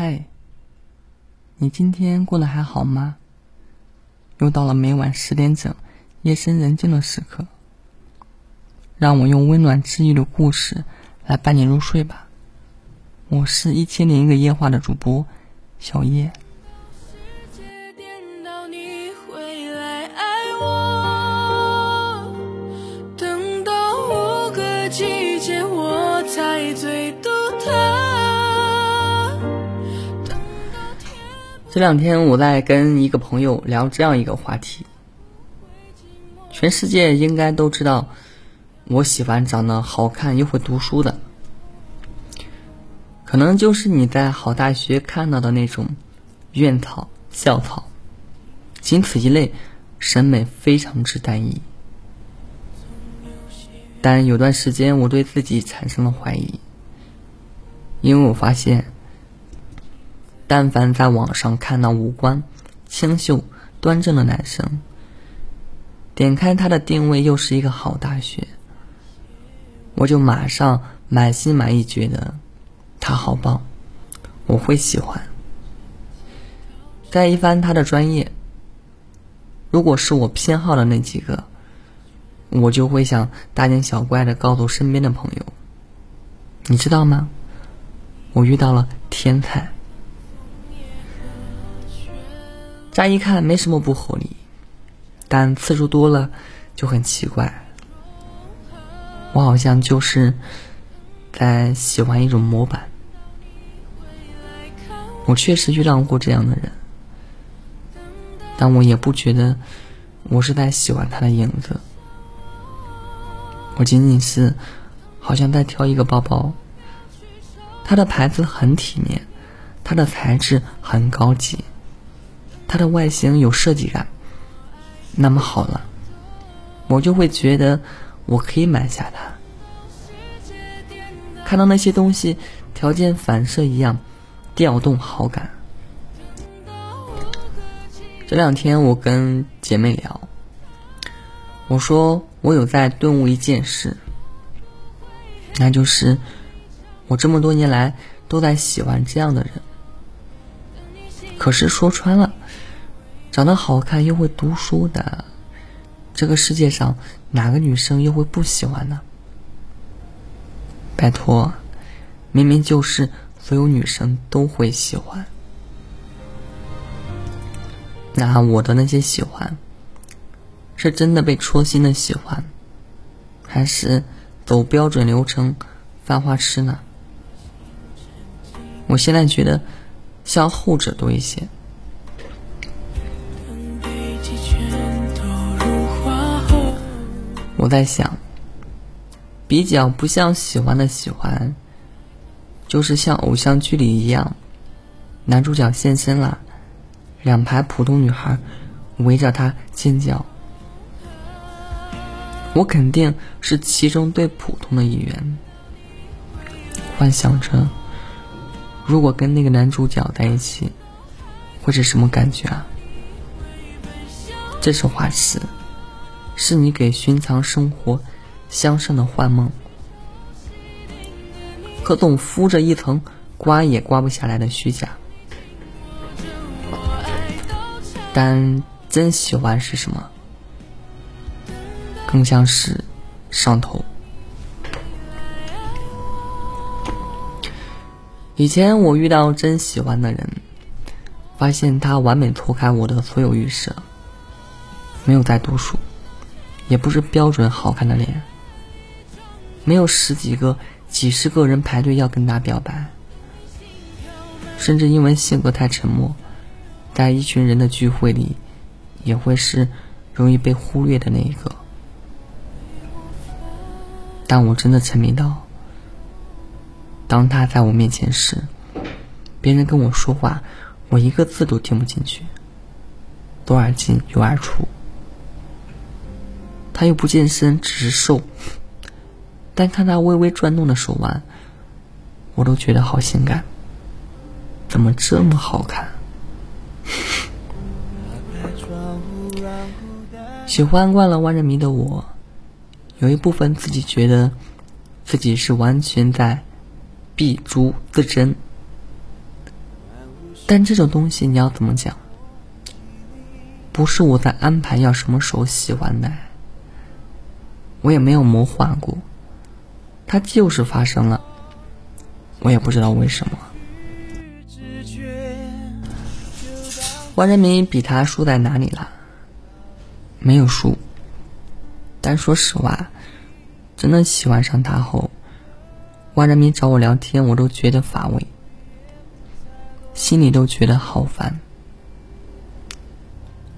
嗨，你今天过得还好吗？又到了每晚十点整，夜深人静的时刻，让我用温暖治愈的故事来伴你入睡吧。我是一千零一个夜话的主播小叶。这两天我在跟一个朋友聊这样一个话题，全世界应该都知道，我喜欢长得好看又会读书的，可能就是你在好大学看到的那种院草、校草，仅此一类，审美非常之单一。但有段时间我对自己产生了怀疑，因为我发现。但凡在网上看到五官清秀端正的男生，点开他的定位又是一个好大学，我就马上满心满意觉得他好棒，我会喜欢。再一翻他的专业，如果是我偏好的那几个，我就会想大惊小怪的告诉身边的朋友，你知道吗？我遇到了天才。乍一看没什么不合理，但次数多了就很奇怪。我好像就是在喜欢一种模板。我确实遇到过这样的人，但我也不觉得我是在喜欢他的影子。我仅仅是好像在挑一个包包，它的牌子很体面，它的材质很高级。它的外形有设计感，那么好了，我就会觉得我可以买下它。看到那些东西，条件反射一样调动好感。这两天我跟姐妹聊，我说我有在顿悟一件事，那就是我这么多年来都在喜欢这样的人，可是说穿了。长得好看又会读书的，这个世界上哪个女生又会不喜欢呢？拜托，明明就是所有女生都会喜欢。那我的那些喜欢，是真的被戳心的喜欢，还是走标准流程犯花痴呢？我现在觉得像后者多一些。我在想，比较不像喜欢的喜欢，就是像偶像剧里一样，男主角现身了，两排普通女孩围着他尖叫，我肯定是其中最普通的一员，幻想着，如果跟那个男主角在一起，会是什么感觉啊？这是花痴。是你给寻常生活镶上的幻梦，可总敷着一层刮也刮不下来的虚假。但真喜欢是什么？更像是上头。以前我遇到真喜欢的人，发现他完美脱开我的所有预设，没有在读书。也不是标准好看的脸，没有十几个、几十个人排队要跟他表白，甚至因为性格太沉默，在一群人的聚会里，也会是容易被忽略的那一个。但我真的沉迷到，当他在我面前时，别人跟我说话，我一个字都听不进去，左耳进右耳出。他又不健身，只是瘦，但看他微微转动的手腕，我都觉得好性感。怎么这么好看？喜欢惯了万人迷的我，有一部分自己觉得自己是完全在必诛自珍，但这种东西你要怎么讲？不是我在安排要什么时候喜欢的，我也没有谋划过，它就是发生了，我也不知道为什么。万人迷比他输在哪里了？没有输，但说实话，真的喜欢上他后，万人迷找我聊天，我都觉得乏味，心里都觉得好烦。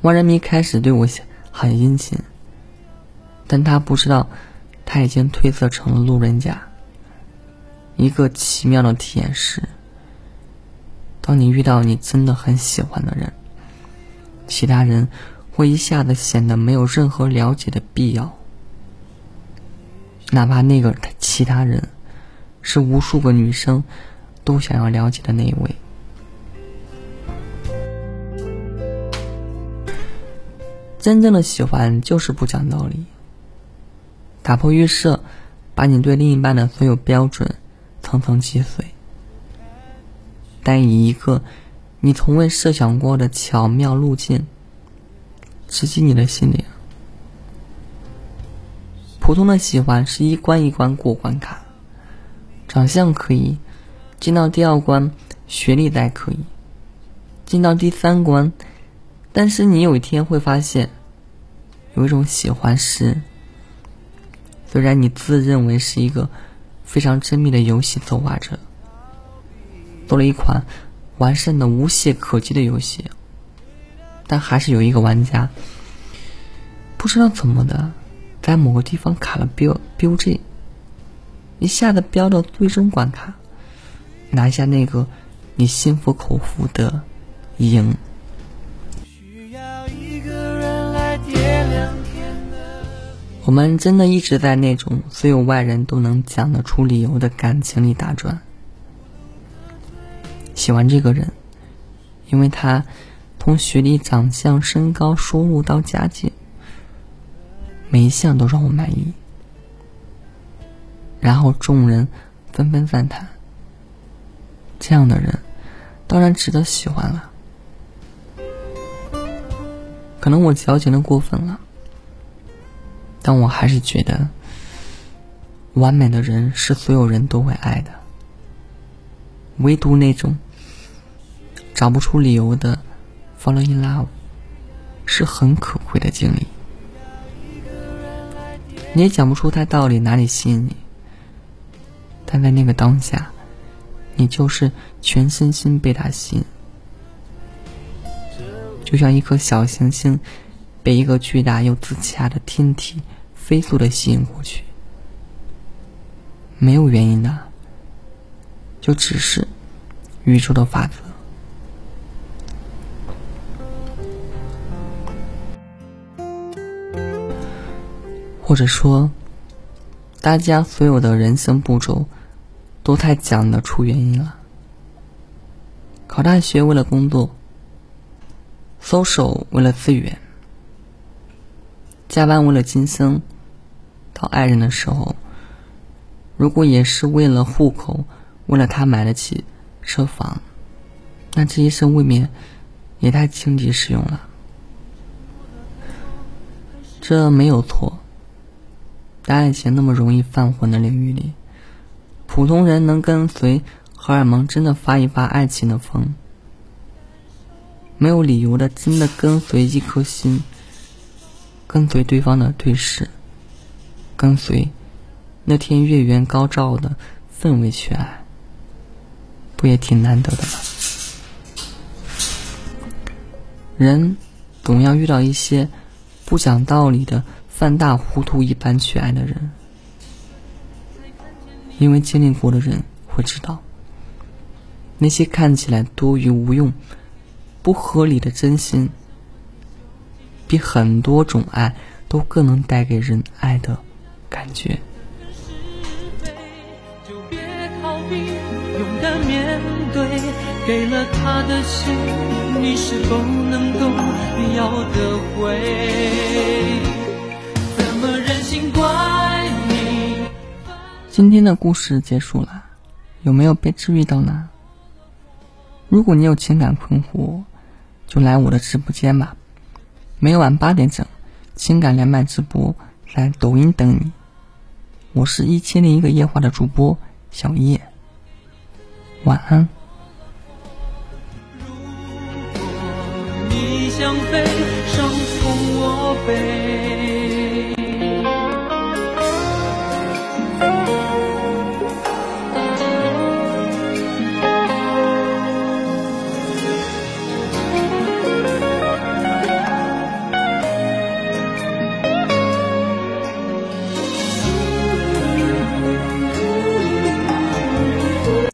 万人迷开始对我很殷勤，但他不知道，他已经褪色成了路人甲。一个奇妙的体验是，当你遇到你真的很喜欢的人，其他人。会一下子显得没有任何了解的必要，哪怕那个其他人是无数个女生都想要了解的那一位。真正的喜欢就是不讲道理，打破预设，把你对另一半的所有标准层层击碎，但以一个你从未设想过的巧妙路径。直击你的心灵。普通的喜欢是一关一关过关卡，长相可以，进到第二关，学历再可以，进到第三关，但是你有一天会发现，有一种喜欢是，虽然你自认为是一个非常珍密的游戏策划者，做了一款完善的无懈可击的游戏。但还是有一个玩家，不知道怎么的，在某个地方卡了 bug 一下子飙到最终关卡，拿下那个你心服口服的赢。我们真的一直在那种所有外人都能讲得出理由的感情里打转，喜欢这个人，因为他。从学历、长相、身高、收入到家境，每一项都让我满意。然后众人纷纷赞叹：“这样的人，当然值得喜欢了。”可能我矫情的过分了，但我还是觉得，完美的人是所有人都会爱的，唯独那种找不出理由的。Fall in love 是很可贵的经历，你也讲不出他到底哪里吸引你，但在那个当下，你就是全身心被他吸引，就像一颗小行星被一个巨大又自洽的天体飞速的吸引过去，没有原因的，就只是宇宙的法则。或者说，大家所有的人生步骤都太讲得出原因了。考大学为了工作，搜手为了资源，加班为了晋升，到爱人的时候，如果也是为了户口，为了他买得起车房，那这一生未免也太经济实用了。这没有错。在爱情那么容易犯浑的领域里，普通人能跟随荷尔蒙真的发一发爱情的疯，没有理由的真的跟随一颗心，跟随对方的对视，跟随那天月圆高照的氛围去爱，不也挺难得的吗？人总要遇到一些不讲道理的。犯大糊涂一般去爱的人，因为经历过的人会知道，那些看起来多余无用、不合理的真心，比很多种爱都更能带给人爱的感觉。给了他的心，你是否能够要得回？今天的故事结束了，有没有被治愈到呢？如果你有情感困惑，就来我的直播间吧。每晚八点整，情感连麦直播在抖音等你。我是一千零一个夜话的主播小叶，晚安。